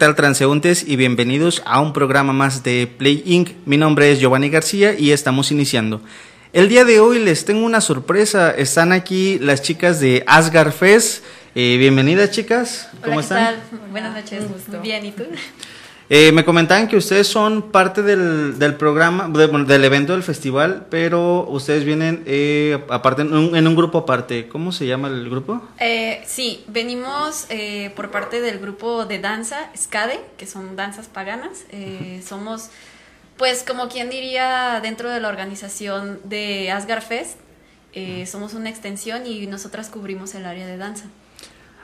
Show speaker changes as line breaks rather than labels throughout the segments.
Tal transeúntes? Y bienvenidos a un programa más de Play Inc. Mi nombre es Giovanni García y estamos iniciando. El día de hoy les tengo una sorpresa. Están aquí las chicas de Asgard Fest. Eh, bienvenidas, chicas. ¿Cómo
Hola,
están?
¿qué tal? Buenas noches. Bien, ¿y tú?
Eh, me comentaban que ustedes son parte del, del programa, de- del evento del festival, pero ustedes vienen eh, aparte en un, en un grupo aparte. ¿Cómo se llama el grupo?
Eh, sí, venimos eh, por parte del grupo de danza SCADE, que son danzas paganas. Eh, somos, pues, como quien diría, dentro de la organización de Asgard Fest. eh, somos una extensión y nosotras cubrimos el área de danza.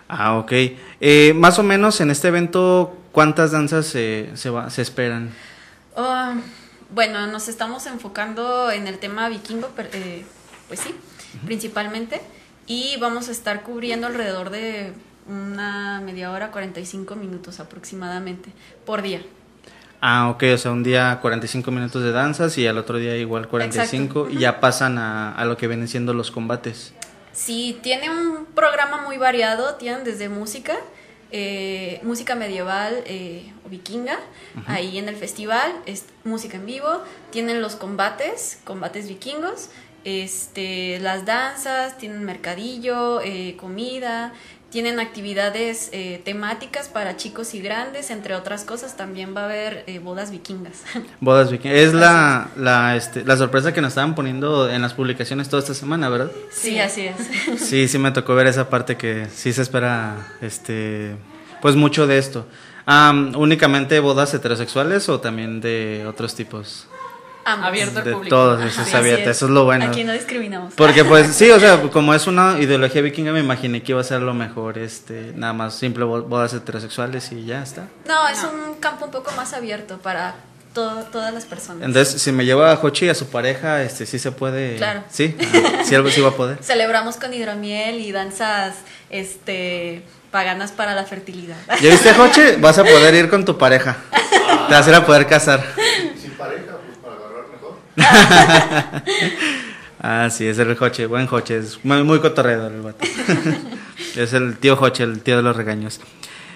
Ah, ok. Eh, más o menos en este evento, ¿cuántas danzas se, se, va- se esperan?
Oh, bueno, nos estamos enfocando en el tema vikingo, per- eh, pues sí, principalmente. Y vamos a estar cubriendo alrededor de una media hora, 45 minutos aproximadamente por día.
Ah, ok, o sea, un día 45 minutos de danzas y al otro día igual 45
Exacto.
y ya pasan a, a lo que vienen siendo los combates.
Sí, tiene un programa muy variado, tienen desde música, eh, música medieval eh, o vikinga, ahí en el festival, es música en vivo, tienen los combates, combates vikingos, este, las danzas, tienen mercadillo, eh, comida, tienen actividades eh, temáticas para chicos y grandes, entre otras cosas, también va a haber eh, bodas vikingas.
Bodas vikingas. Es la, la, este, la sorpresa que nos estaban poniendo en las publicaciones toda esta semana, ¿verdad?
sí, así es.
Sí, sí me tocó ver esa parte que sí se espera, este, pues mucho de esto. Am, ¿Únicamente bodas heterosexuales o también de otros tipos?
Ambos.
Abierto al
De
público.
todos, eso es abierto, eso es lo bueno.
Aquí no discriminamos.
Porque pues sí, o sea, como es una ideología vikinga, me imaginé que iba a ser lo mejor, este, nada más simple bo- bodas heterosexuales y ya está.
No, es un campo un poco más abierto para to- todas las personas.
Entonces, si me lleva a Hochi y a su pareja, este, sí se puede.
Claro.
Sí, Ah, sí algo sí va a poder.
Celebramos con hidromiel y danzas este paganas para la fertilidad.
¿Ya viste, Hochi? Vas a poder ir con tu pareja. Te vas a ir a poder casar.
Sin pareja, pues para agarrar mejor.
Ah, sí, es el Hoche, buen Hoche, es muy, muy cotorreador el vato. es el tío Hoche, el tío de los regaños.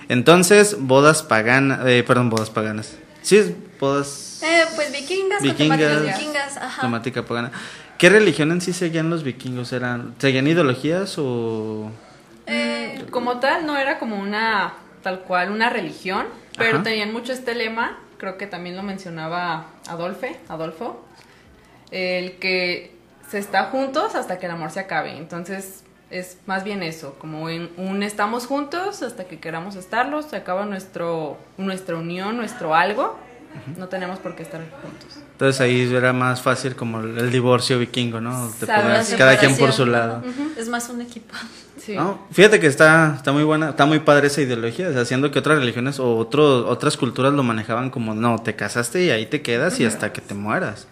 Entonces, bodas paganas, eh, perdón, bodas paganas. Sí, es bodas
Eh, pues vikingas,
Vikingas.
vikingas, ajá.
temática pagana. ¿Qué religión en sí seguían los vikingos? ¿Eran, ¿Seguían ideologías o...?
Eh,
Como tal, no era como una, tal cual, una religión, pero
Ajá.
tenían mucho este lema, creo que también lo mencionaba Adolfe, Adolfo, el que se está juntos hasta que el amor se acabe. Entonces, es más bien eso, como en un estamos juntos hasta que queramos estarlos, se acaba nuestro, nuestra unión, nuestro algo, no tenemos por qué estar juntos.
Entonces ahí era más fácil como el, divorcio vikingo, ¿no? Te
la
cada quien por su lado.
Es más un equipo.
Sí.
No, fíjate que está, está muy buena, está muy padre esa ideología, o sea, haciendo que otras religiones o otro, otras culturas lo manejaban como, no, te casaste y ahí te quedas y hasta que te mueras.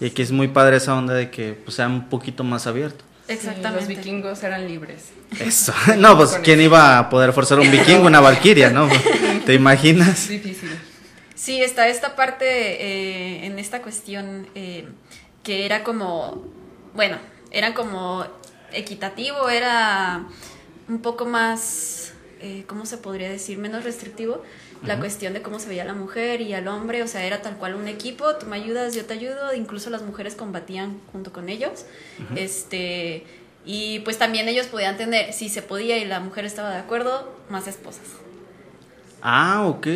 Y aquí es muy padre esa onda de que pues, sea un poquito más abierto.
Sí,
Exactamente.
los vikingos eran libres.
Eso. No, pues quién iba a poder forzar un vikingo, una valquiria, ¿no? ¿Te imaginas?
Difícil.
Sí, está esta parte eh, en esta cuestión eh, que era como, bueno, era como equitativo, era un poco más, eh, ¿cómo se podría decir? Menos restrictivo la cuestión de cómo se veía la mujer y al hombre, o sea, era tal cual un equipo, tú me ayudas, yo te ayudo, incluso las mujeres combatían junto con ellos. Este y pues también ellos podían tener, si se podía y la mujer estaba de acuerdo, más esposas.
Ah, ok.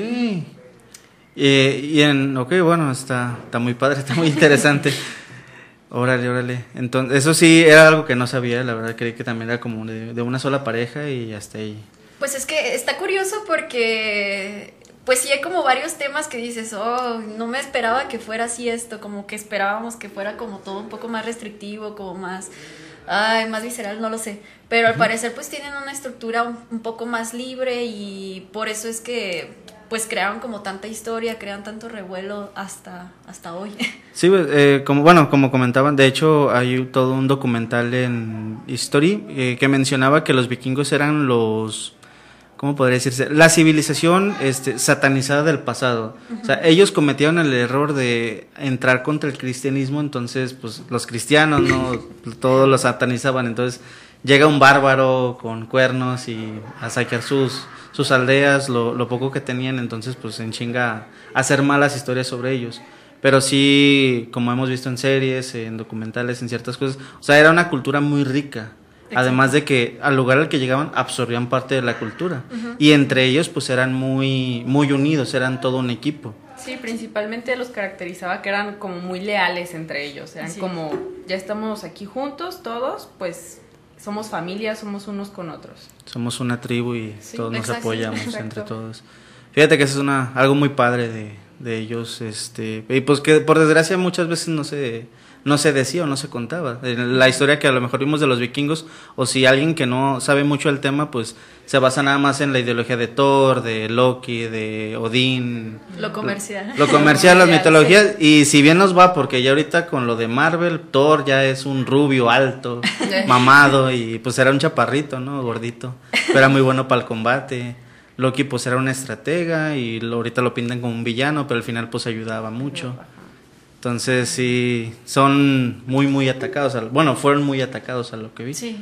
Eh, y en, ok, bueno, está, está muy padre, está muy interesante. órale, órale. Entonces, eso sí era algo que no sabía, la verdad, creí que también era como de, de una sola pareja y hasta ahí.
Pues es que porque pues sí hay como varios temas que dices, oh, no me esperaba que fuera así esto, como que esperábamos que fuera como todo un poco más restrictivo, como más, ay, más visceral, no lo sé. Pero al parecer pues tienen una estructura un, un poco más libre y por eso es que pues crearon como tanta historia, crean tanto revuelo hasta, hasta hoy.
Sí, pues, eh, como bueno, como comentaban, de hecho hay todo un documental en History eh, que mencionaba que los vikingos eran los ¿cómo podría decirse? La civilización este, satanizada del pasado. O sea, ellos cometieron el error de entrar contra el cristianismo, entonces, pues, los cristianos, ¿no? Todos los satanizaban, entonces llega un bárbaro con cuernos y a saquear sus, sus aldeas, lo, lo poco que tenían, entonces, pues, en chinga hacer malas historias sobre ellos. Pero sí, como hemos visto en series, en documentales, en ciertas cosas, o sea, era una cultura muy rica. Además de que al lugar al que llegaban absorbían parte de la cultura. Y entre ellos pues eran muy, muy unidos, eran todo un equipo.
Sí, principalmente los caracterizaba que eran como muy leales entre ellos. Eran
Sí.
como, ya estamos aquí juntos todos, pues somos familia, somos unos con otros.
Somos una tribu y
Sí,
todos nos
exacto,
apoyamos
exacto.
entre todos. Fíjate que eso es una, algo muy padre de, de ellos. Este, y pues que por desgracia muchas veces no se, no se decía o no se contaba. La historia que a lo mejor vimos de los vikingos, o si alguien que no sabe mucho del tema, pues se basa nada más en la ideología de Thor, de Loki, de Odín.
Lo comercial.
Lo comercial, las mitologías. Y si bien nos va, porque ya ahorita con lo de Marvel, Thor ya es un rubio alto, mamado, y pues era un chaparrito, ¿no? Gordito. Pero era muy bueno para el combate. Loki pues era una estratega y ahorita lo pintan como un villano, pero al final pues ayudaba mucho. Entonces sí, son muy, muy atacados. al- bueno, fueron muy atacados a lo que vi.
Sí.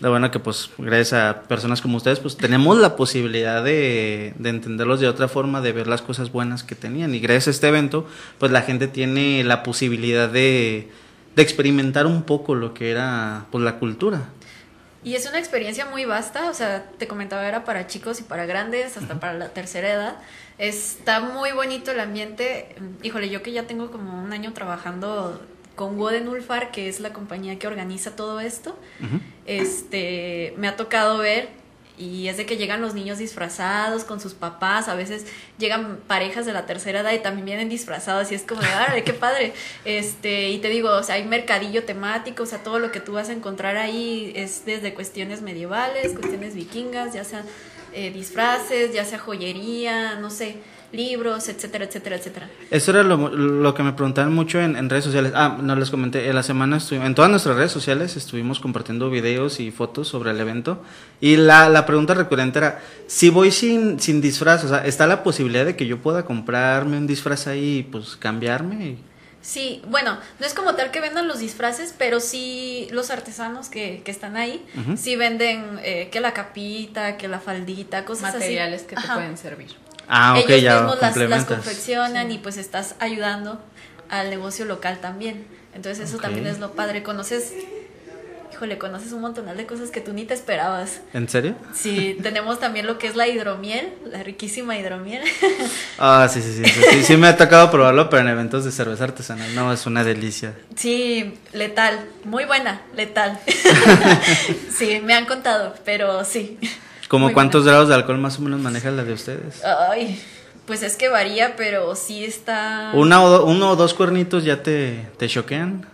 Lo bueno que pues gracias a personas como ustedes pues tenemos la posibilidad de, de entenderlos de otra forma, de ver las cosas buenas que tenían y gracias a este evento pues la gente tiene la posibilidad de, de experimentar un poco lo que era pues la cultura.
Y es una experiencia muy vasta, o sea, te comentaba, era para chicos y para grandes, hasta para la tercera edad. Está muy bonito el ambiente. Híjole, yo que ya tengo como un año trabajando con Woden Ulfar, que es la compañía que organiza todo esto, este, me ha tocado ver y es de que llegan los niños disfrazados con sus papás, a veces llegan parejas de la tercera edad y también vienen disfrazados y es como de, ¡ay, qué padre! Este, y te digo, o sea, hay mercadillo temático, o sea, todo lo que tú vas a encontrar ahí es desde cuestiones medievales, cuestiones vikingas, ya sea eh, disfraces, ya sea joyería, no sé, libros, etcétera, etcétera, etcétera.
Eso era lo, lo que me preguntaban mucho en, en redes sociales. Ah, no les comenté, en la semana estu- en todas nuestras redes sociales estuvimos compartiendo videos y fotos sobre el evento. Y la, la pregunta recurrente era, si voy sin, sin disfraz, o sea, ¿está la posibilidad de que yo pueda comprarme un disfraz ahí y pues cambiarme?
Sí, bueno, no es como tal que vendan los disfraces, pero sí los artesanos que, que están ahí, sí venden eh, que la capita, que la faldita, cosas
Materiales
así.
que te
Ajá.
pueden servir.
Ah, ok,
Ellos
ya
mismos las, las confeccionan y pues estás ayudando al negocio local también. Entonces eso también es lo padre. Conoces, híjole, conoces un montonal de cosas que tú ni te esperabas.
¿En serio?
Sí, tenemos también lo que es la hidromiel, la riquísima hidromiel.
Ah, sí, sí, sí, sí, sí, sí me ha tocado probarlo, pero en eventos de cerveza artesanal, no, es una delicia.
Sí, letal, muy buena, letal. sí, me han contado, pero sí.
¿Como
Muy
cuántos grados de alcohol más o menos maneja la de ustedes?
Ay, pues es que varía, pero sí está...
Una o do- uno o dos cuernitos ya te, te choquean,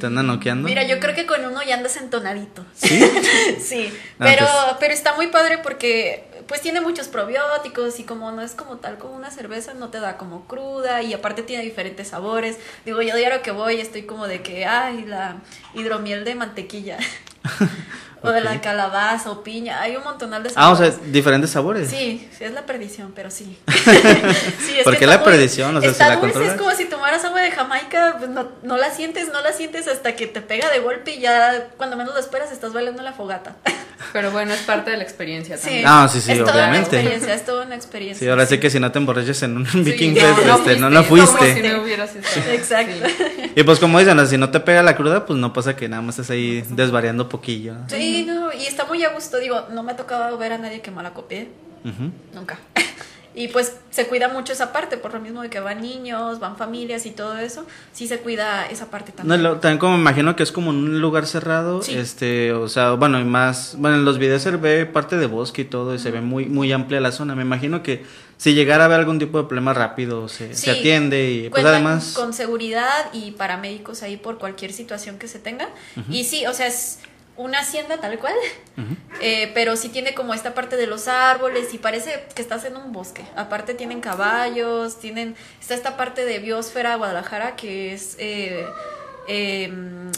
te andan noqueando.
Mira, yo creo que con uno ya andas entonadito.
¿Sí?
sí,
Ah,
pero,
pues.
pero está muy padre porque pues tiene muchos probióticos y como no es como tal como una cerveza, no te da como cruda y aparte tiene diferentes sabores. Digo, yo diario que voy estoy como de que, ay, la hidromiel de mantequilla. o de la calabaza o piña. Hay un montonal de
Ah, o sea,
sabores.
diferentes sabores.
Sí, sí, es la perdición, pero sí. sí es
¿Por qué la perdición? O sea,
está
¿se la
dulce,
controlas?
es como si tomaras agua de Jamaica, pues no, no la sientes, no la sientes hasta que te pega de golpe y ya cuando menos lo esperas estás bailando la fogata.
Pero bueno, es parte de la experiencia
Sí.
también.
Ah, sí, sí,
es toda una
obviamente.
experiencia, es toda una experiencia.
Sí, ahora sí que si no te emborrachas en un Viking
Sí,
Fest, este, no, no
Como
fuiste.
si no hubieras estado.
Exacto.
Sí.
Y pues como dicen, si no te pega la cruda, pues no pasa que nada más estás ahí desvariando poquillo. ¿no?
Sí, no, y está muy a gusto, digo, no me ha tocado ver a nadie que malacopie,
Ujú.
nunca. Y pues se cuida mucho esa parte, por lo mismo de que van niños, van familias y todo eso, sí se cuida esa parte
No,
también.
y lo- también como me imagino que es como un lugar cerrado,
Sí.
este, o sea, bueno, y más, bueno, en los videos se ve parte de bosque y todo, y se ve muy, muy amplia la zona. Me imagino que si llegara a haber algún tipo de problema rápido, se, se
Sí,
atiende y pues además...
con seguridad y paramédicos ahí por cualquier situación que se tenga. Y sí, o sea, es una hacienda tal cual, eh, pero sí tiene como esta parte de los árboles y parece que estás en un bosque. Aparte tienen caballos, tienen está esta parte de biosfera Guadalajara que es eh, eh,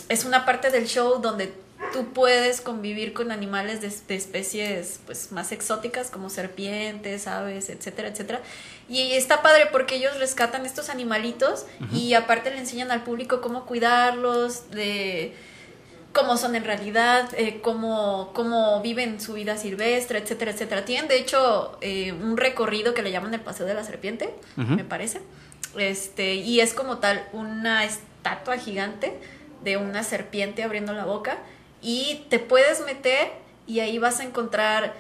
es una parte del show donde tú puedes convivir con animales de, de especies pues más exóticas como serpientes, aves, etcétera, etcétera. Y está padre porque ellos rescatan estos animalitos y aparte le enseñan al público cómo cuidarlos, de cómo son en realidad, eh, cómo, cómo viven su vida silvestre, etcétera, etcétera. Tienen de hecho eh, un recorrido que le llaman el Paseo de la Serpiente, me parece. Este, y es como tal una estatua gigante de una serpiente abriendo la boca y te puedes meter y ahí vas a encontrar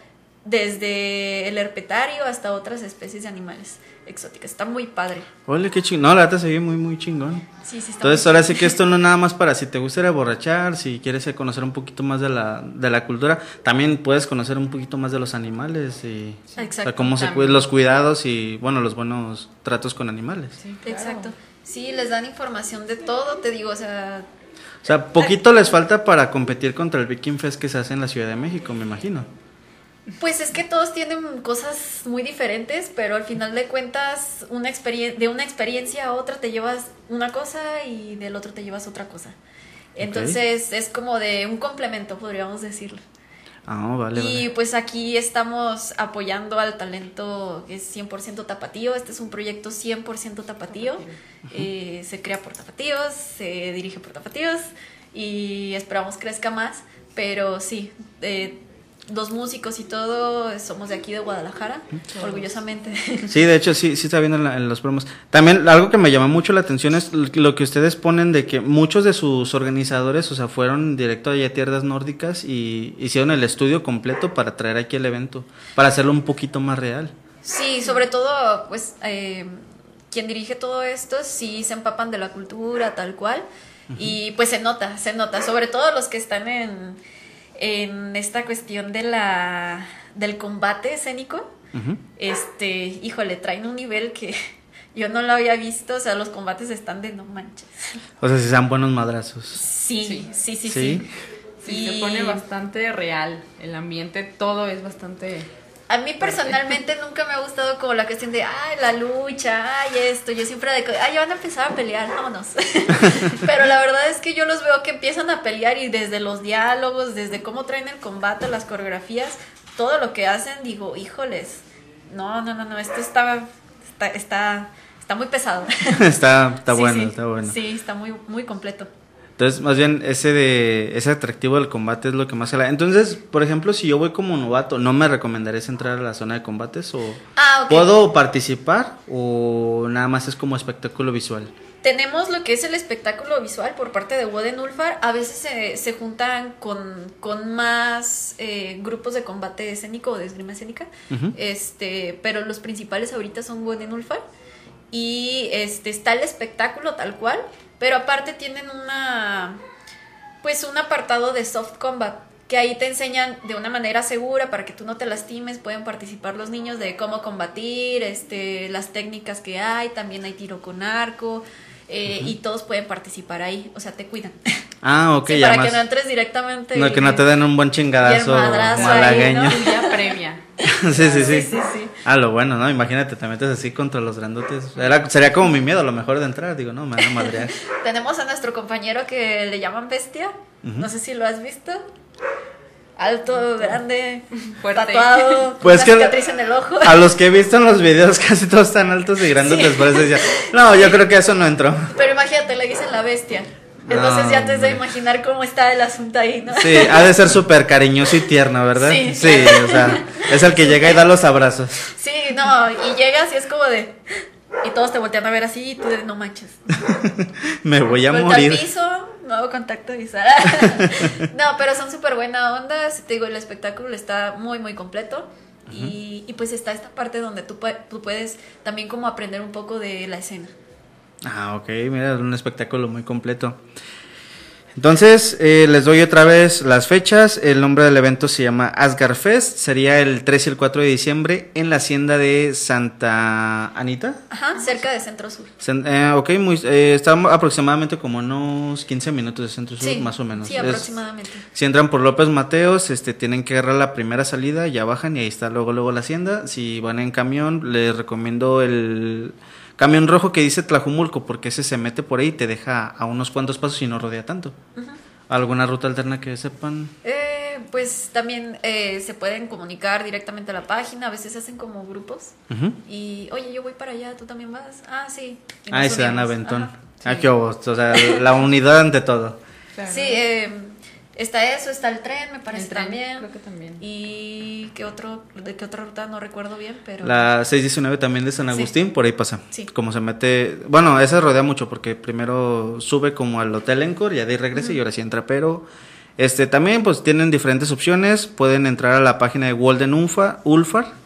desde el herpetario hasta otras especies de animales exóticas. Está muy padre.
Ole, qué chingón. No, la verdad se ve muy, muy chingón.
Sí, sí, está
Entonces, ahora sí que esto no es nada más para si te gusta ir a borrachar, si quieres conocer un poquito más de la, de la cultura, también puedes conocer un poquito más de los animales y o sea,
Exacto,
cómo se los cuidados y, bueno, los buenos tratos con animales.
Sí, claro.
Exacto. Sí, les dan información de todo, te digo, o sea,
O sea, poquito les falta para competir contra el Viking Fest que se hace en la Ciudad de México, me imagino.
Pues es que todos tienen cosas muy diferentes, pero al final de cuentas, una experien- de una experiencia a otra te llevas una cosa y del otro te llevas otra cosa. Entonces es como de un complemento, podríamos decirlo.
Ah, vale,
y
vale.
pues aquí estamos apoyando al talento que es 100% tapatío. Este es un proyecto 100% tapatío. Eh, se crea por tapatíos, se dirige por tapatíos y esperamos crezca más. Pero sí, eh, dos músicos y todo, somos de aquí de Guadalajara, orgullosamente.
Sí, de hecho, sí, sí está viendo en, la- en los promos. También algo que me llama mucho la atención es lo que ustedes ponen de que muchos de sus organizadores, o sea, fueron directo allá a tierras nórdicas y hicieron el estudio completo para traer aquí el evento, para hacerlo un poquito más real.
Sí, sobre todo, pues, eh, quien dirige todo esto, sí se empapan de la cultura, tal cual. Y pues se nota, se nota. Sobre todo los que están en, en esta cuestión de la, del combate escénico.
Ujú.
Este, híjole, traen un nivel que yo no lo había visto. O sea, los combates están de no manches.
O sea, si sean buenos madrazos.
Sí, sí, sí, sí.
Sí.
sí.
Sí,
Y-
se pone bastante real. El ambiente, todo es bastante.
A mí personalmente nunca me ha gustado como la cuestión de, ay, la lucha, ay, esto. Yo siempre de, ay, ya van a empezar a pelear, vámonos. Pero la verdad es que yo los veo que empiezan a pelear y desde los diálogos, desde cómo traen el combate, las coreografías, todo lo que hacen, digo, híjoles, no, no, no, no, esto está, está, está, está muy pesado.
está está
Sí,
bueno,
sí.
está bueno.
Sí, está muy, muy completo.
Entonces, más bien, ese de ese atractivo del combate es lo que más se la... Entonces, por ejemplo, si yo voy como novato, ¿no me recomendarías entrar a la zona de combates o
Ah,
puedo participar o nada más es como espectáculo visual?
Tenemos lo que es el espectáculo visual por parte de Woden Ulfar. A veces se, se juntan con, con más eh, grupos de combate escénico o de esgrima escénica. Este, pero los principales ahorita son Woden Ulfar. Y este, está el espectáculo tal cual. Pero aparte tienen una. Pues un apartado de soft combat. Que ahí te enseñan de una manera segura para que tú no te lastimes. Pueden participar los niños de cómo combatir, este, las técnicas que hay. También hay tiro con arco. Eh, Y todos pueden participar ahí. O sea, te cuidan.
Ah, ok,
Sí,
ya
para
más.
que no entres directamente.
No, que no te den un buen chingadazo
madrazo ahí,
malagueño.
¿no?
Ya previa.
sí, sí, sí,
Sí, sí, sí.
Ah, lo bueno, ¿no? Imagínate, te metes así contra los grandotes. Era- sería como mi miedo a lo mejor de entrar. Digo, no, me van a madrear.
Tenemos a nuestro compañero que le llaman Bestia. No sé si lo has visto. Alto, grande,
Fuerte.
tatuado, con
Pues
una
que-
cicatriz en el ojo.
A los que he visto en los videos casi todos están altos y grandes
Sí.
les parece ya. No, yo creo que eso no entró.
Pero imagínate, le dicen la bestia. Entonces
No,
ya te has de imaginar cómo está el asunto ahí, ¿no?
Sí, ha de ser súper cariñoso y tierno, ¿verdad?
Sí.
o sea, es el que llega y da los abrazos.
Sí, no, y llegas y es como de... Y todos te voltean a ver así y tú de no manches.
Me voy a
Vuelta
morir.
al piso, no hago contacto visual. no, pero son súper buena onda. Te digo, el espectáculo está muy, muy completo. y, y pues está esta parte donde tú, tú puedes también como aprender un poco de la escena.
Ah, ok, mira, es un espectáculo muy completo. Entonces, eh, les doy otra vez las fechas. El nombre del evento se llama Asgard Fest. Sería el 3 y el 4 de diciembre en la hacienda de Santa Anita.
Ajá, cerca de Centro Sur.
Sen- eh, ok, muy, eh, está aproximadamente como unos 15 minutos de Centro Sur,
Sí,
más o menos.
Sí,
Es-
aproximadamente.
si entran por López Mateos, este, tienen que agarrar la primera salida, ya bajan y ahí está luego luego la hacienda. Si van en camión, les recomiendo el camión rojo que dice Tlajumulco, porque ese se mete por ahí y te deja a unos cuantos pasos y no rodea tanto. ¿Alguna ruta alterna que sepan?
Eh, pues también eh, se pueden comunicar directamente a la página. A veces hacen como grupos.
Ujú.
Y, oye, yo voy para allá, ¿tú también vas? Ah, sí.
Ahí se dan aventón.
Ajá.
Ah, qué obos, O sea, la unidad ante todo.
Claro.
Sí, eh, está eso, está el tren, me parece
El tren,
también.
creo que también.
Y qué otro, de qué otra ruta no recuerdo bien, pero
La 619 también de San
Sí.
Agustín, por ahí pasa.
Sí.
Como se mete. Bueno, esa rodea mucho porque primero sube como al Hotel Encore, ya de ahí regresa y ahora sí entra. Pero este también, pues tienen diferentes opciones. Pueden entrar a la página de Walden Ulfa, Ulfar.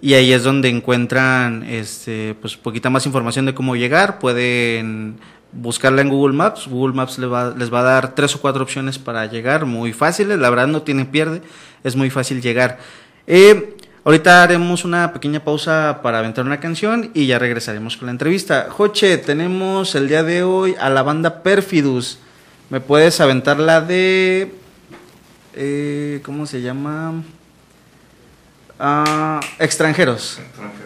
Y ahí es donde encuentran este pues poquita más información de cómo llegar. Pueden buscarla en Google Maps. Google Maps les va, les va a dar tres o cuatro opciones para llegar, muy fáciles. La verdad no tienen pierde, es muy fácil llegar. Eh, ahorita haremos una pequeña pausa para aventar una canción y ya regresaremos con la entrevista. Joche, tenemos el día de hoy a la banda Perfidus. ¿Me puedes aventar la de... eh, ¿Cómo se llama? Ah, extranjeros.
extranjeros.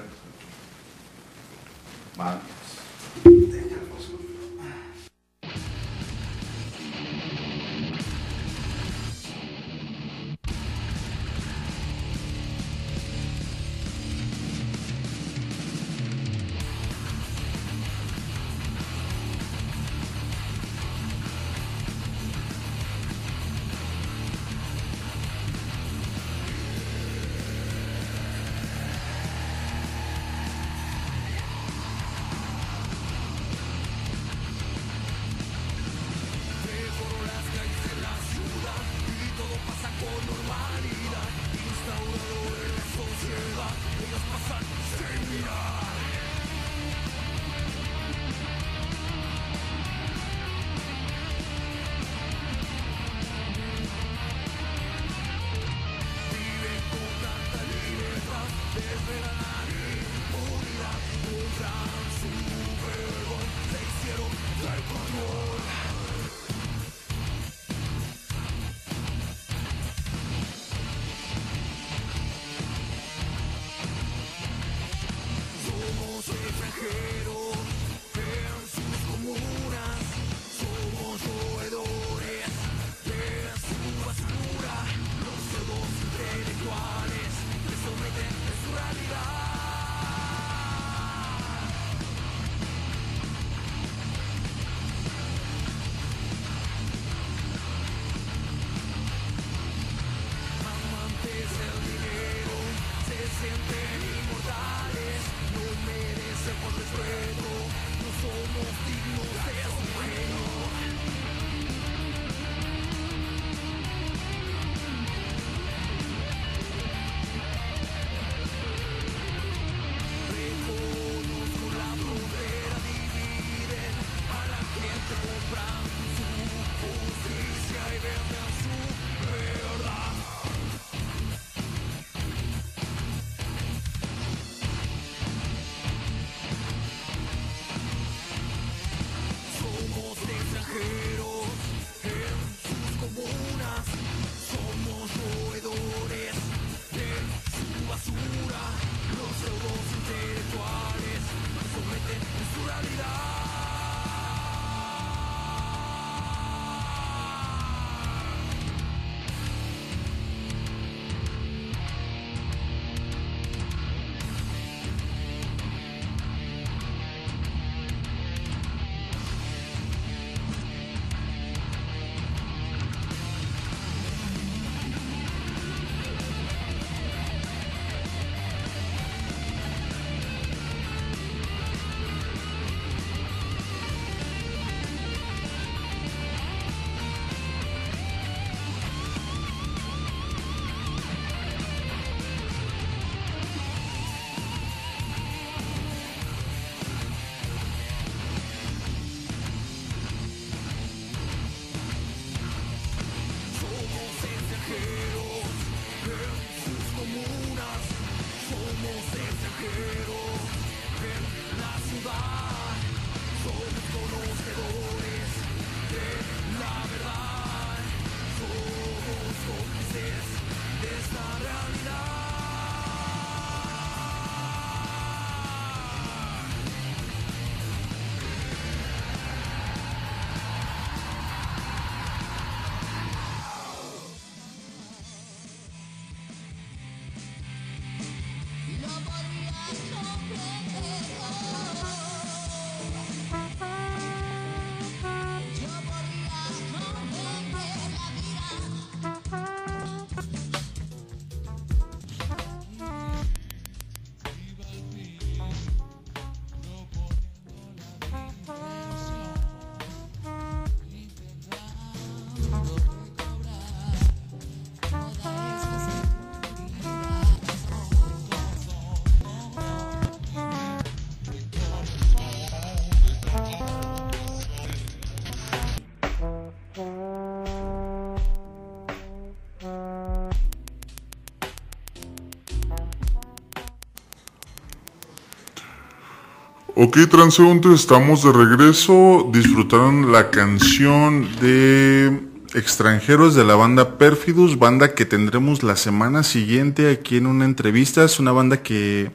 Ok, transeúntes, estamos de regreso. Disfrutaron la canción de extranjeros de la banda Perfidus, banda que tendremos la semana siguiente aquí en una entrevista. Es una banda que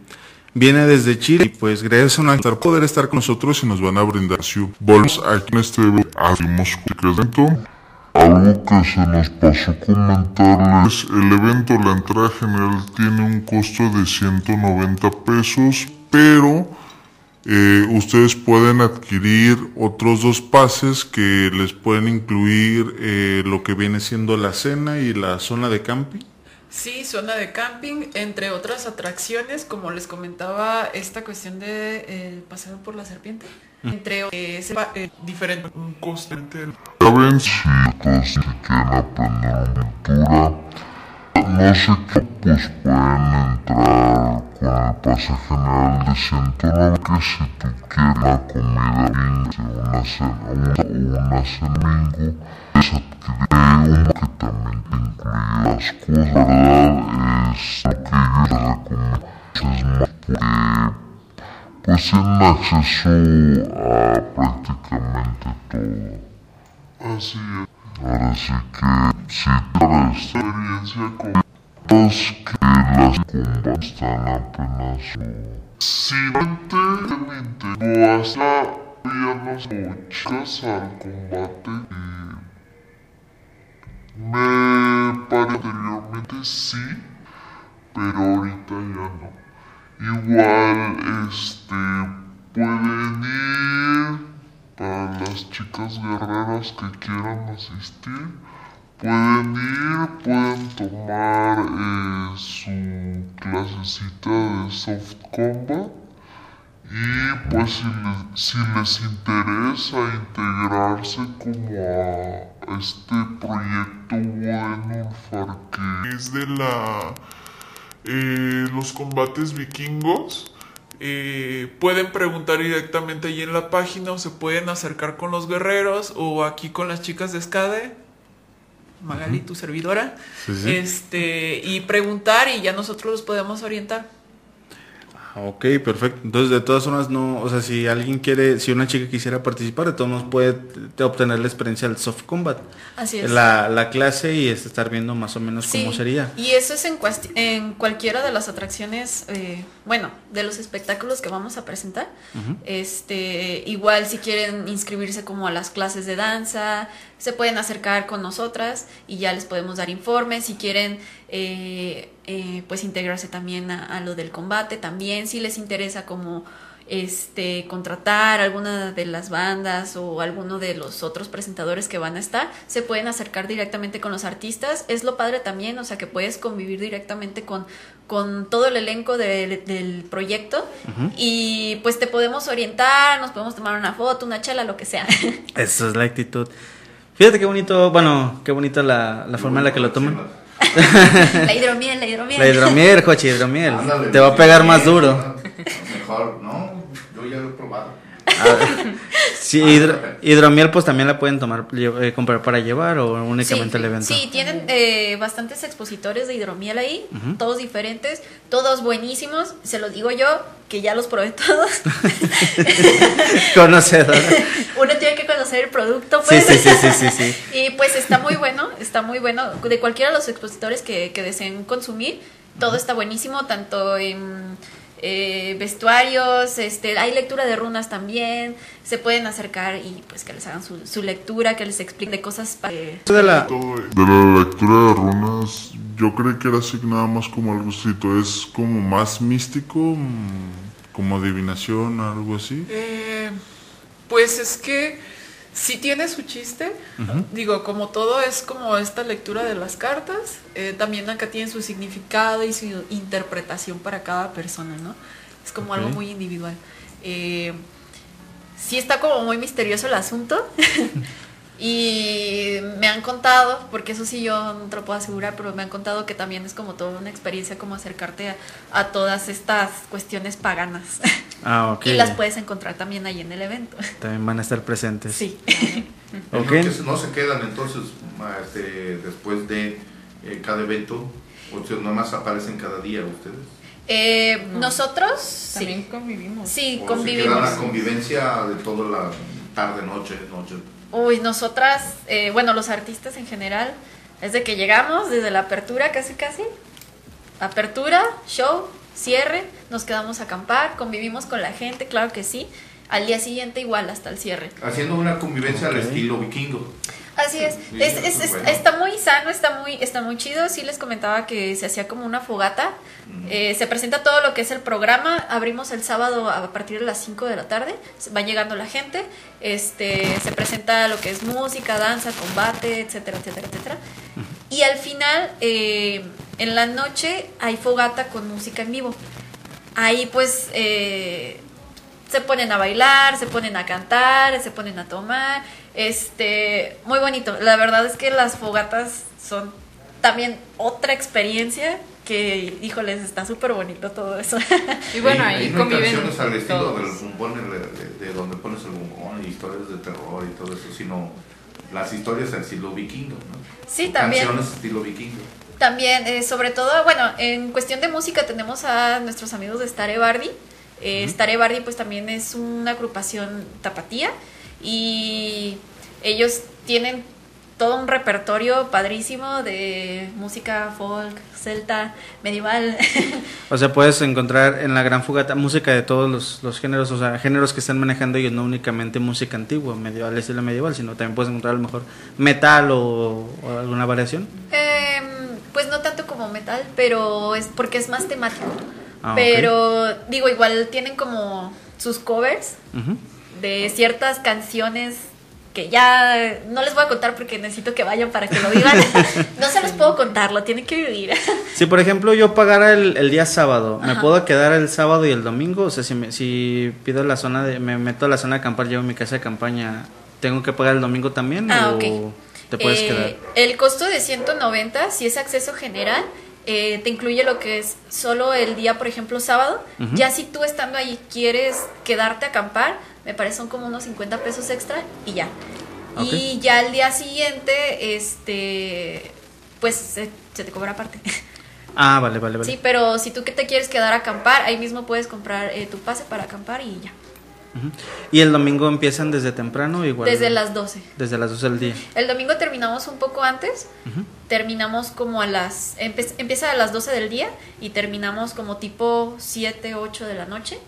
viene desde Chile y pues gracias a una poder estar con nosotros y nos van a brindar su Volvemos aquí en este hacemos.
Algo que se nos pasó comentarles, el evento, la entrada general tiene un costo de 190 pesos, pero eh, ustedes pueden adquirir otros dos pases que les pueden incluir eh, lo que viene siendo la cena y la zona de camping.
Sí, zona de camping, entre otras atracciones, como les comentaba, esta cuestión de eh, paseo por la serpiente. Entre eh, se va, eh, diferente un costo.
Saben si todos si quieren aprender pintura, no sé qué, pues pueden pase general de 109 que si tú quieres la comida una cena, una, una semingo, es adquirir un que también te incluye las cosas, ¿verdad? Es lo que yo les recomiendo, es más porque pues tienen acceso a prácticamente todo.
Así es.
Ahora sí que si para esta experiencia con las que las combas están apenas
Si antes me enteró hasta viernes o chicas al combate y me parece anteriormente sí, pero ahorita ya no. Igual, este, pueden ir para las chicas guerreras que quieran asistir. Pueden ir, pueden tomar eh, su clasecita de soft combat. Y pues si les, si les interesa integrarse como a este proyecto bueno, que es de la eh, los combates vikingos. Eh, pueden preguntar directamente allí en la página o se pueden acercar con los guerreros o aquí con las chicas de Skade. Magali, tu servidora.
Sí, sí.
Este, y preguntar y ya nosotros los podemos orientar.
Ah, Ok, perfecto. Entonces, de todas formas, no, o sea, si alguien quiere, si una chica quisiera participar, de todos modos puede obtener la experiencia del soft combat.
Así es.
La, la clase y es estar viendo más o menos cómo
Sí,
sería.
Y eso es en, en cualquiera de las atracciones, eh, bueno, de los espectáculos que vamos a presentar. Este, igual si quieren inscribirse como a las clases de danza, se pueden acercar con nosotras y ya les podemos dar informes. Si quieren, eh, eh, pues integrarse también a, a lo del combate, también si les interesa como este contratar alguna de las bandas o alguno de los otros presentadores que van a estar, se pueden acercar directamente con los artistas. Es lo padre también, o sea que puedes convivir directamente con, con todo el elenco del- del proyecto y pues te podemos orientar, nos podemos tomar una foto, una chela, lo que sea.
Esa es la actitud. Fíjate qué bonito, bueno, qué bonita la, la forma en la que lo toman.
la hidromiel, la hidromiel.
La hidromiel, Jochi, hidromiel.
Ándale,
Te va a pegar más duro.
Mejor, no, yo ya lo he probado.
Sí, hidro- hidromiel pues también la pueden tomar, eh, comprar para llevar o únicamente
sí,
el evento.
Sí, tienen eh, bastantes expositores de hidromiel ahí, todos diferentes, todos buenísimos. Se los digo yo, que ya los probé todos.
Conocedor.
Uno tiene que conocer el producto,
Sí,
pues.
sí, sí, sí, sí, sí.
y pues está muy bueno, está muy bueno. De cualquiera de los expositores que, que deseen consumir, todo está buenísimo, tanto en eh, vestuarios, este, hay lectura de runas también, se pueden acercar y pues que les hagan su, su lectura, que les expliquen de cosas para...
Esto de la,
de la lectura de runas, yo creí que era así nada más como algo así, es como más místico, mm, como adivinación, algo así.
Eh, pues es que sí tiene su chiste. Digo, como todo es como esta lectura de las cartas, eh, también acá tiene su significado y su interpretación para cada persona, ¿no? Es como algo muy individual. Eh, sí está como muy misterioso el asunto. Y me han contado, porque eso sí yo no te lo puedo asegurar, pero me han contado que también es como toda una experiencia como acercarte a, a todas estas cuestiones paganas.
Ah, ok.
Y las puedes encontrar también ahí en el evento.
También van a estar presentes.
Sí.
Ok.
No, se quedan entonces este, después de eh, cada evento, o sea, nomás aparecen cada día ustedes.
Eh,
No.
Nosotros, sí,
También convivimos.
sí,
O se
convivimos.
queda la convivencia de toda la tarde, noche, noche.
Uy, nosotras, eh, bueno, los artistas en general, es de que llegamos desde la apertura casi casi, apertura, show, cierre, nos quedamos a acampar, convivimos con la gente, claro que sí, al día siguiente igual hasta el cierre.
Haciendo una convivencia
Ok.
al estilo vikingo.
Así es,
Sí,
es, es-
es bueno.
está muy sano, está muy, está muy chido. Sí les comentaba que se hacía como una fogata. Eh, se presenta todo lo que es el programa. Abrimos el sábado a partir de las 5 de la tarde. Va llegando la gente. Este, se presenta lo que es música, danza, combate, etcétera, etcétera, etcétera. Y al final, eh, en la noche, hay fogata con música en vivo. Ahí pues eh, se ponen a bailar, se ponen a cantar, se ponen a tomar. Este, muy bonito. La verdad es que las fogatas son también otra experiencia que, híjoles, está súper bonito todo eso.
Y bueno,
Hay-
ahí
hay unas
conviven
canciones al estilo del bombón, de, de- de donde pones el bombón y historias de terror y todo eso, sino las historias al estilo vikingo, ¿no?
Sí, también.
Canciones estilo vikingo.
También, eh, sobre todo, bueno, en cuestión de música tenemos a nuestros amigos de Stare Bardi. Eh, Stare Bardi pues también es una agrupación tapatía y ellos tienen todo un repertorio padrísimo de música folk, celta, medieval.
O sea, puedes encontrar en la Gran Fogata música de todos los, los géneros, o sea, géneros que están manejando ellos, no únicamente música antigua, medieval, estilo medieval, sino también puedes encontrar a lo mejor metal o, o alguna variación.
Tanto como metal, pero es porque es más temático.
Ah,
pero digo, igual tienen como sus covers de ciertas canciones que ya no les voy a contar porque necesito que vayan para que lo vivan. no se los puedo contar, lo tienen que vivir.
Si por ejemplo yo pagara el, el día sábado, ¿me
Ajá.
puedo quedar el sábado y el domingo? O sea, si, me- si pido la zona de, me meto a la zona de acampar, llevo mi casa de campaña, ¿tengo que pagar el domingo también?
Ah,
o
ok.
Te puedes
Eh,
quedar?
El costo de 190, si es acceso general, eh, te incluye lo que es solo el día, por ejemplo, sábado. Ya si tú estando ahí quieres quedarte a acampar, me parece son como unos 50 pesos extra y ya. Y ya el día siguiente, este, pues se, se te cobra aparte.
Ah, vale, vale, vale.
Sí, pero si tú que te quieres quedar a acampar, ahí mismo puedes comprar eh, tu pase para acampar y ya.
¿Y el domingo empiezan desde temprano igual?
Desde las 12.
Desde las 12 del día.
El domingo terminamos un poco antes. Terminamos como a las. empieza a las 12 del día y terminamos como tipo 7, 8 de la noche.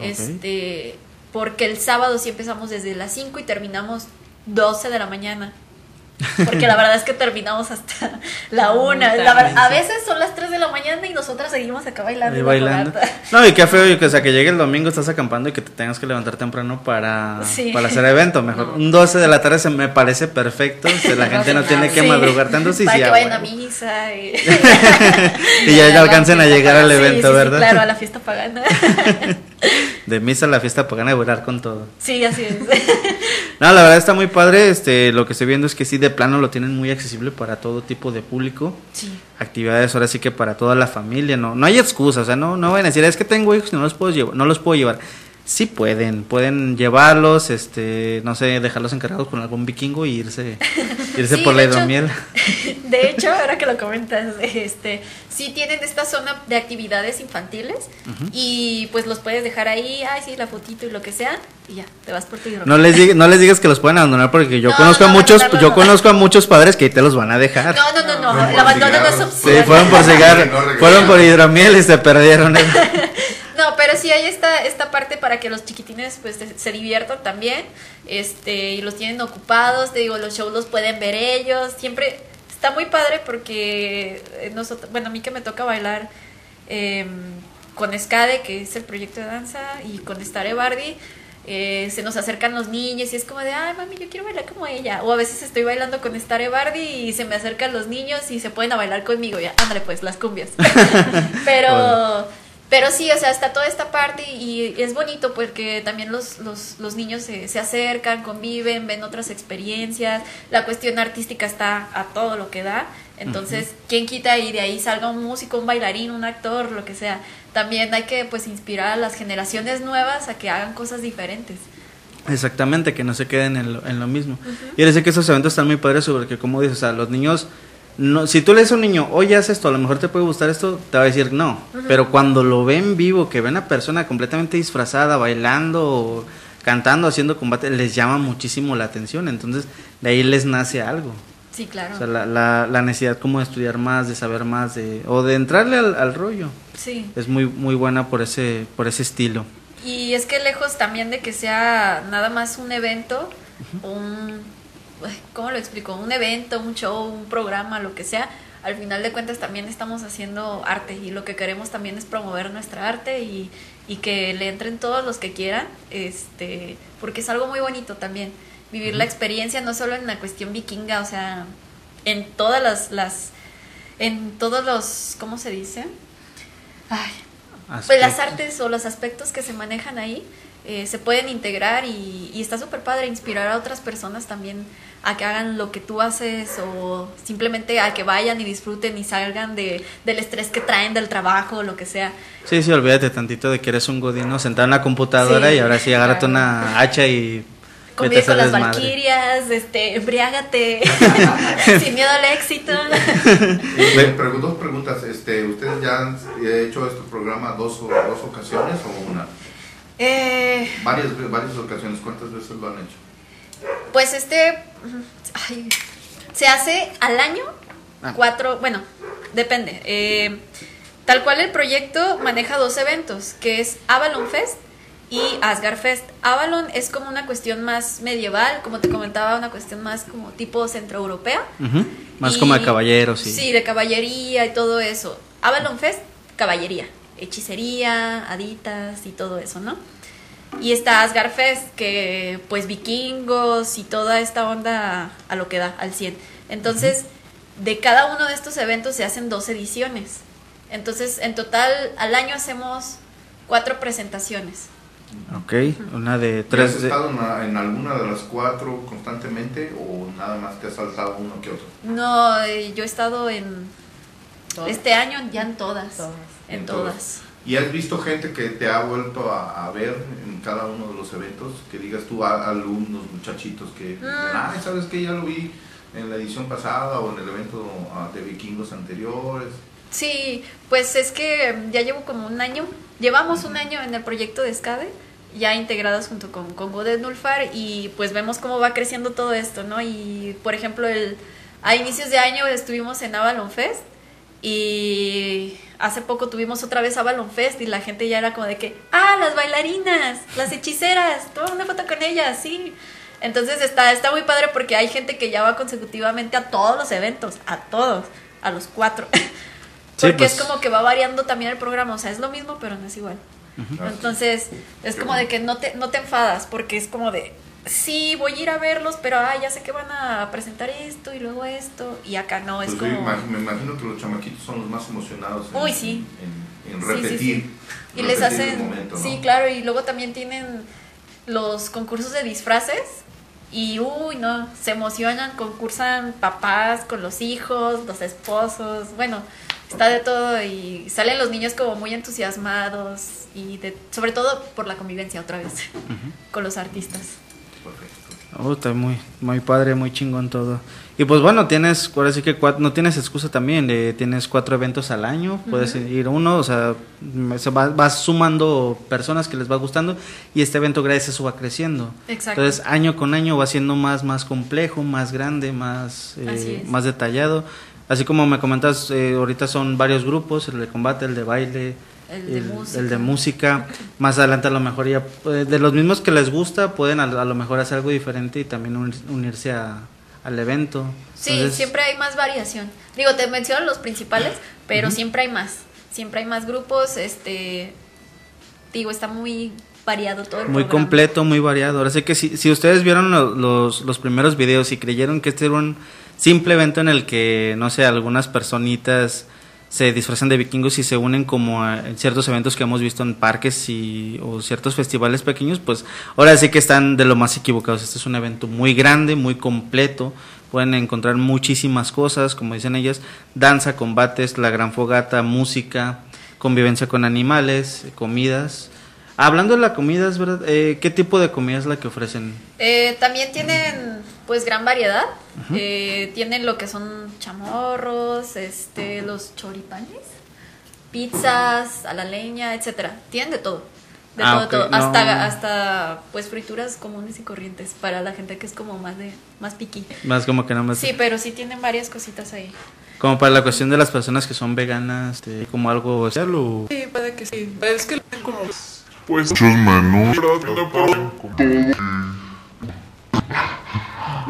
Este. Porque el sábado sí empezamos desde las 5 y terminamos 12 de la mañana. Porque la verdad es que terminamos hasta la una. La a veces son las 3 de la mañana y nosotras seguimos acá bailando. La
bailando. No, y qué feo, y que, o sea, que llegue el domingo, estás acampando y que te tengas que levantar temprano para,
Sí.
para hacer evento. Mejor un 12 de la tarde se me parece perfecto. o sea, la gente no tiene que
Sí.
madrugar tanto. Sí,
Para
sí,
que
ah,
vayan a misa y,
Y ya alcancen a llegar al evento,
sí, sí,
¿verdad?
claro, a la fiesta pagana.
De misa a la fiesta pagana y volar con todo.
sí, así es.
No, la verdad está muy padre. Este, lo que estoy viendo es que sí, de plano lo tienen muy accesible para todo tipo de público.
Sí.
Actividades ahora sí que para toda la familia. No, no hay excusa. O sea, no, no van a decir, es que tengo hijos y no los puedo llevar. No los puedo llevar. Sí pueden, pueden llevarlos, este, no sé, dejarlos encargados con algún vikingo y irse, irse
Sí,
por la hidromiel.
De hecho, ahora que lo comentas, este, sí tienen esta zona de actividades infantiles y pues los puedes dejar ahí, ay sí, la fotito y lo que sea y ya, te vas por tu hidromiel.
No les, no les digas que los pueden abandonar porque yo
No,
conozco a
no,
muchos, yo
no.
conozco a muchos padres que ahí te los van a dejar.
No, no, no, no, el abandono no es.
Sí,
opción.
fueron por cigarro, fueron por hidromiel y se perdieron.
Pero sí hay esta, esta parte para que los chiquitines pues se, diviertan también, este, y los tienen ocupados, te digo, los shows los pueden ver ellos, siempre está muy padre porque eh, nosotros, bueno, a mí que me toca bailar em, con Scade, que es el proyecto de danza, y con Stare Bardi, eh, se nos acercan los niños y es como de, ay mami, yo quiero bailar como ella. O a veces estoy bailando con Stare Bardi y se me acercan los niños y se pueden a bailar conmigo. Ya, ándale pues, las cumbias. Pero, pero sí, o sea, está toda esta parte y es bonito porque también los, los, los niños se, se acercan, conviven, ven otras experiencias. La cuestión artística está a todo lo que da. Entonces, ¿quién quita y de ahí salga un músico, un bailarín, un actor, lo que sea? También hay que pues inspirar a las generaciones nuevas a que hagan cosas diferentes.
Exactamente, que no se queden en lo, en lo mismo. Y yo sé que esos eventos están muy padres porque como dices, o sea, los niños no, si tú le dices a un niño, oye, haz esto, a lo mejor te puede gustar esto, te va a decir no. Pero cuando lo ven vivo, que ven a persona completamente disfrazada, bailando, o cantando, haciendo combate, les llama muchísimo la atención. Entonces, de ahí les nace algo.
Sí, claro.
O sea, la, la, la necesidad como de estudiar más, de saber más, de, o de entrarle al, al rollo.
Sí.
Es muy, muy buena por ese, por ese estilo.
Y es que lejos también de que sea nada más un evento, un, ¿cómo lo explico? Un evento, un show, un programa, lo que sea, al final de cuentas también estamos haciendo arte y lo que queremos también es promover nuestra arte y, y que le entren todos los que quieran, este, porque es algo muy bonito también, vivir la experiencia no solo en la cuestión vikinga, o sea, en todas las, las en todos los, ¿cómo se dice? Ay, pues las artes o los aspectos que se manejan ahí eh, se pueden integrar y, y está súper padre inspirar a otras personas también a que hagan lo que tú haces o simplemente a que vayan y disfruten y salgan de, del estrés que traen del trabajo o lo que sea.
Sí, sí, olvídate tantito de que eres un godino sentado en la computadora
Sí,
y ahora sí agárrate
claro.
una hacha y
Convive con las valquirias, este, embriágate, sin miedo al éxito.
Me pregunto dos preguntas. Este, ¿Ustedes ya han hecho este programa dos, o- dos ocasiones o una?
Eh,
Varias, varias ocasiones. ¿Cuántas veces lo han hecho?
Pues este ay, se hace al año
Ah.
cuatro, bueno, depende. Eh, tal cual el proyecto maneja dos eventos, que es Avalon Fest y Asgard Fest. Avalon es como una cuestión más medieval, como te comentaba, una cuestión más como tipo centroeuropea.
Ujú, Más
Y-
como de caballeros, sí.
Sí, de caballería y todo eso. Avalon Fest, caballería, hechicería, haditas y todo eso, ¿no? Y está Asgard Fest, que pues vikingos y toda esta onda a lo que da, al 100. Entonces, de cada uno de estos eventos se hacen dos ediciones. Entonces, en total, al año hacemos cuatro presentaciones.
Ok, una de
¿Has
tres. de-
estado en, alguna de las cuatro constantemente o nada más te has saltado uno que otro?
No, eh, yo he estado en...
Todas.
Este año ya en todas.
Todas.
En,
En
todas.
todas. ¿Y has visto gente que te ha vuelto a, a ver en cada uno de los eventos? Que digas tú, a- alumnos, muchachitos que
Mm.
ay, ¿sabes que Ya lo vi en la edición pasada o en el evento ah, de vikingos anteriores.
Sí, pues es que ya llevo como un año, llevamos un año en el proyecto de SCADE, ya integrados junto con, con Godet Nulfar y pues vemos cómo va creciendo todo esto, ¿no? Y por ejemplo, el, a inicios de año estuvimos en Avalon Fest y hace poco tuvimos otra vez Avalon Fest y la gente ya era como de que, ah, las bailarinas, las hechiceras, toma una foto con ellas, sí. Entonces está, está muy padre porque hay gente que ya va consecutivamente a todos los eventos, a todos, a los cuatro.
Sí,
Porque
pues.
es como que va variando también el programa, o sea, es lo mismo, pero no es igual. Entonces, es como de que no te, no te enfadas, porque es como de, sí, voy a ir a verlos, pero ah, ya sé que van a presentar esto y luego esto, y acá no, es
Pues
como...
me imagino que los chamaquitos son los más emocionados en,
Uy, sí.
en, en
Sí, sí,
repetir.
sí. Y les
repetir
hacen,
momento, ¿no?
sí, claro, y luego también tienen los concursos de disfraces y uy, no, se emocionan, concursan papás con los hijos, los esposos, bueno, está de todo y salen los niños como muy entusiasmados y de, sobre todo por la convivencia otra vez con los artistas.
Perfecto.
Oh, está muy, muy padre, muy chingón todo. Y pues bueno, tienes, ahora sí que no tienes excusa también, eh, tienes cuatro eventos al año, puedes ir uno, o sea, se va- vas sumando personas que les va gustando y este evento gracias a eso va creciendo.
Exacto.
Entonces, año con año va siendo más, más complejo, más grande, más, eh, más detallado. Así como me comentas, eh, ahorita son varios grupos, el de combate, el de baile,
El de música.
el de música. Más adelante a lo mejor ya, eh, de los mismos que les gusta, pueden a, a lo mejor hacer algo diferente y también unir- unirse a, al evento.
Sí,
Entonces,
siempre hay más variación. Digo, te menciono los principales, pero siempre hay más. Siempre hay más grupos, este digo, está muy variado todo el
Muy
programa.
completo, muy variado. Ahora sí que si, si ustedes vieron lo- los, los primeros videos y creyeron que este era un simple evento en el que, no sé, algunas personitas se disfrazan de vikingos y se unen como a- ciertos eventos que hemos visto en parques y, o ciertos festivales pequeños, pues ahora sí que están de lo más equivocados. Este es un evento muy grande, muy completo. Pueden encontrar muchísimas cosas, como dicen ellas, danza, combates, la gran fogata, música, convivencia con animales, comidas. Hablando de la comida, es verdad, eh, ¿qué tipo de comida es la que ofrecen?
Eh, también tienen pues gran variedad. Eh, tienen lo que son chamorros, este, los choripanes, pizzas a la leña, etcétera. Tienen de todo. De
Ah,
todo,
ok,
todo.
no.
Hasta, hasta pues frituras comunes y corrientes para la gente que es como más de más piqui.
Más como que nada más.
Sí, pero sí tienen varias cositas ahí.
Como para la cuestión de las personas que son veganas, este, como algo especial o...
Sí, puede que sí. Es que como
Pues con todo.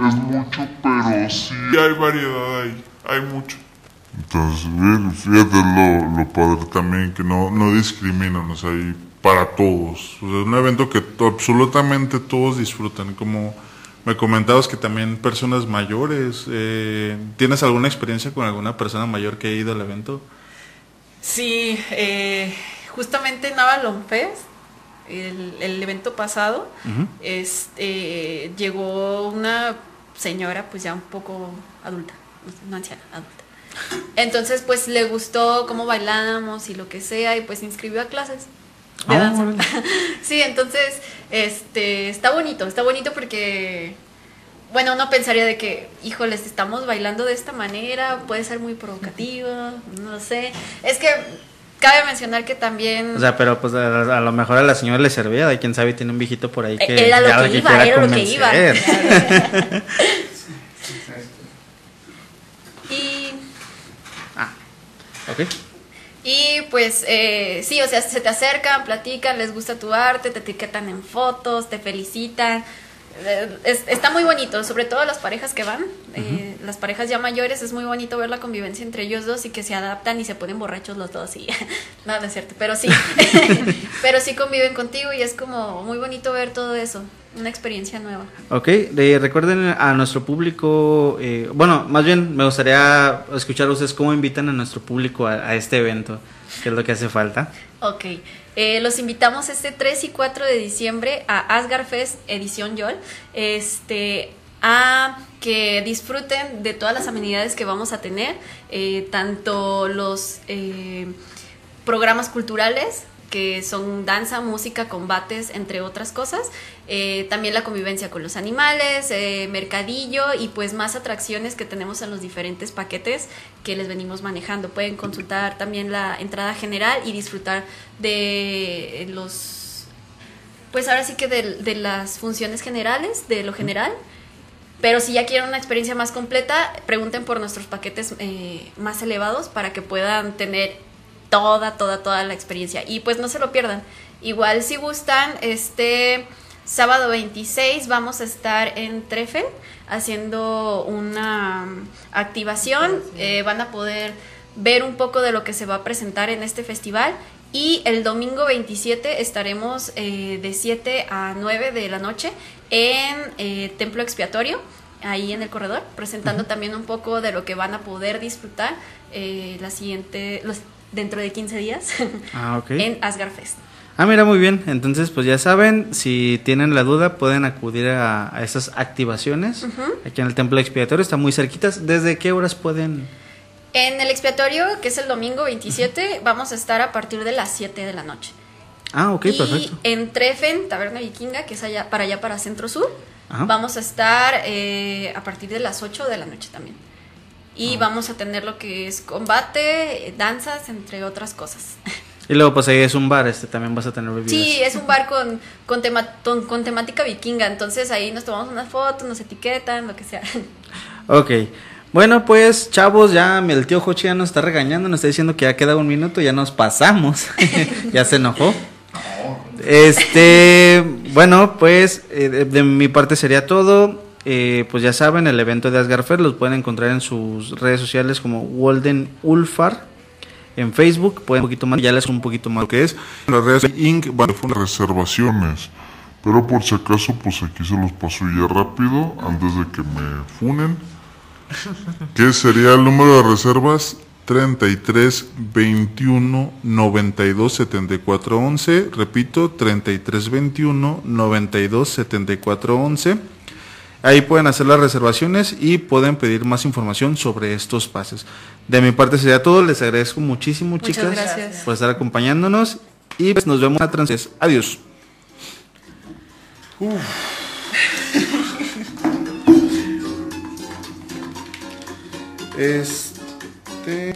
Es mucho, pero sí hay variedad ahí. Hay mucho. Entonces, fíjate lo, lo padre también, que no, no discriminan, o sea, hay para todos. O sea, es un evento que absolutamente todos disfrutan, como me comentabas que también personas mayores, eh, ¿tienes alguna experiencia con alguna persona mayor que ha ido al evento?
Sí, eh, justamente en Avalon Fest, el, el evento pasado, este, llegó una señora pues ya un poco adulta, no anciana, adulta. Entonces pues le gustó cómo bailamos y lo que sea y pues se inscribió a clases de
Ah,
danza. sí, entonces este, está bonito, está bonito porque bueno, uno pensaría de que, híjoles, estamos bailando de esta manera, puede ser muy provocativo, no lo sé. Es que cabe mencionar que también...
O sea, pero pues a, a lo mejor a la señora le servía, de quién sabe tiene un viejito por ahí que...
Eh, Era lo
ya
que iba, era lo que iba. Y,
ok.
y pues eh, sí, o sea, se te acercan, platican, les gusta tu arte, te etiquetan en fotos, te felicitan. Eh, es- está muy bonito, sobre todo las parejas que van, eh, las parejas ya mayores, es muy bonito ver la convivencia entre ellos dos y que se adaptan y se ponen borrachos los dos y no, no es cierto, pero sí, pero sí conviven contigo y es como muy bonito ver todo eso, una experiencia nueva.
Ok, de- recuerden a nuestro público, eh, bueno, más bien me gustaría escuchar a ustedes cómo invitan a nuestro público a, a este evento, que es lo que hace falta.
Ok, eh, los invitamos este 3 y 4 de diciembre a Asgard Fest Edición YOL, este, a que disfruten de todas las amenidades que vamos a tener, eh, tanto los eh, programas culturales, que son danza, música, combates, entre otras cosas. Eh, también la convivencia con los animales, eh, mercadillo y pues más atracciones que tenemos en los diferentes paquetes que les venimos manejando. Pueden consultar también la entrada general y disfrutar de los, pues ahora sí que de, de las funciones generales, de lo general. Pero si ya quieren una experiencia más completa, pregunten por nuestros paquetes eh, más elevados para que puedan tener toda, toda, toda la experiencia. Y pues no se lo pierdan. Igual si gustan, este sábado 26 vamos a estar en Treffen haciendo una activación. Eh, van a poder ver un poco de lo que se va a presentar en este festival. Y el domingo 27 estaremos eh, de 7 a 9 de la noche en eh, Templo Expiatorio, ahí en el corredor, presentando también un poco de lo que van a poder disfrutar la siguiente, los, dentro de 15 días
Ah,
en Asgard Fest.
Ah, mira, muy bien. Entonces, pues ya saben, si tienen la duda, pueden acudir a, a esas activaciones. Aquí en el Templo Expiatorio, está muy cerquitas. ¿Desde qué horas pueden...?
En el expiatorio, que es el domingo 27, vamos a estar a partir de las 7 de la noche.
Ah, ok,
y
perfecto.
en Treffen, Taberna Vikinga, que es allá para allá para Centro Sur,
Ajá.
vamos a estar eh, a partir de las 8 de la noche también. Y
Ah.
vamos a tener lo que es combate, danzas, entre otras cosas.
Y luego, pues ahí es un bar, este también vas a tener bebidas.
Sí, es un bar con, con, tema- ton- con temática vikinga, entonces ahí nos tomamos unas fotos, nos etiquetan, lo que sea.
Ok. Bueno, pues, chavos, ya el tío Jochi ya nos está regañando, nos está diciendo que ya queda un minuto, ya nos pasamos. ya se enojó. Este, bueno, pues eh, de, de mi parte sería todo. Eh, pues ya saben, el evento de Asgard Fair los pueden encontrar en sus redes sociales como Walden Ulfar en Facebook. Pueden un poquito más, ya les un poquito más
lo que es las redes Inc. van a reservaciones. Pero por si acaso, pues aquí se los paso ya rápido antes de que me funen. Que sería el número de reservas 33 21 92 74 11. Repito, 33 21 92 74 11. Ahí pueden hacer las reservaciones y pueden pedir más información sobre estos pases. De mi parte sería todo. Les agradezco muchísimo,
Muchas
chicas,
gracias.
por estar acompañándonos.
Y pues nos vemos a Transes. Adiós. Este.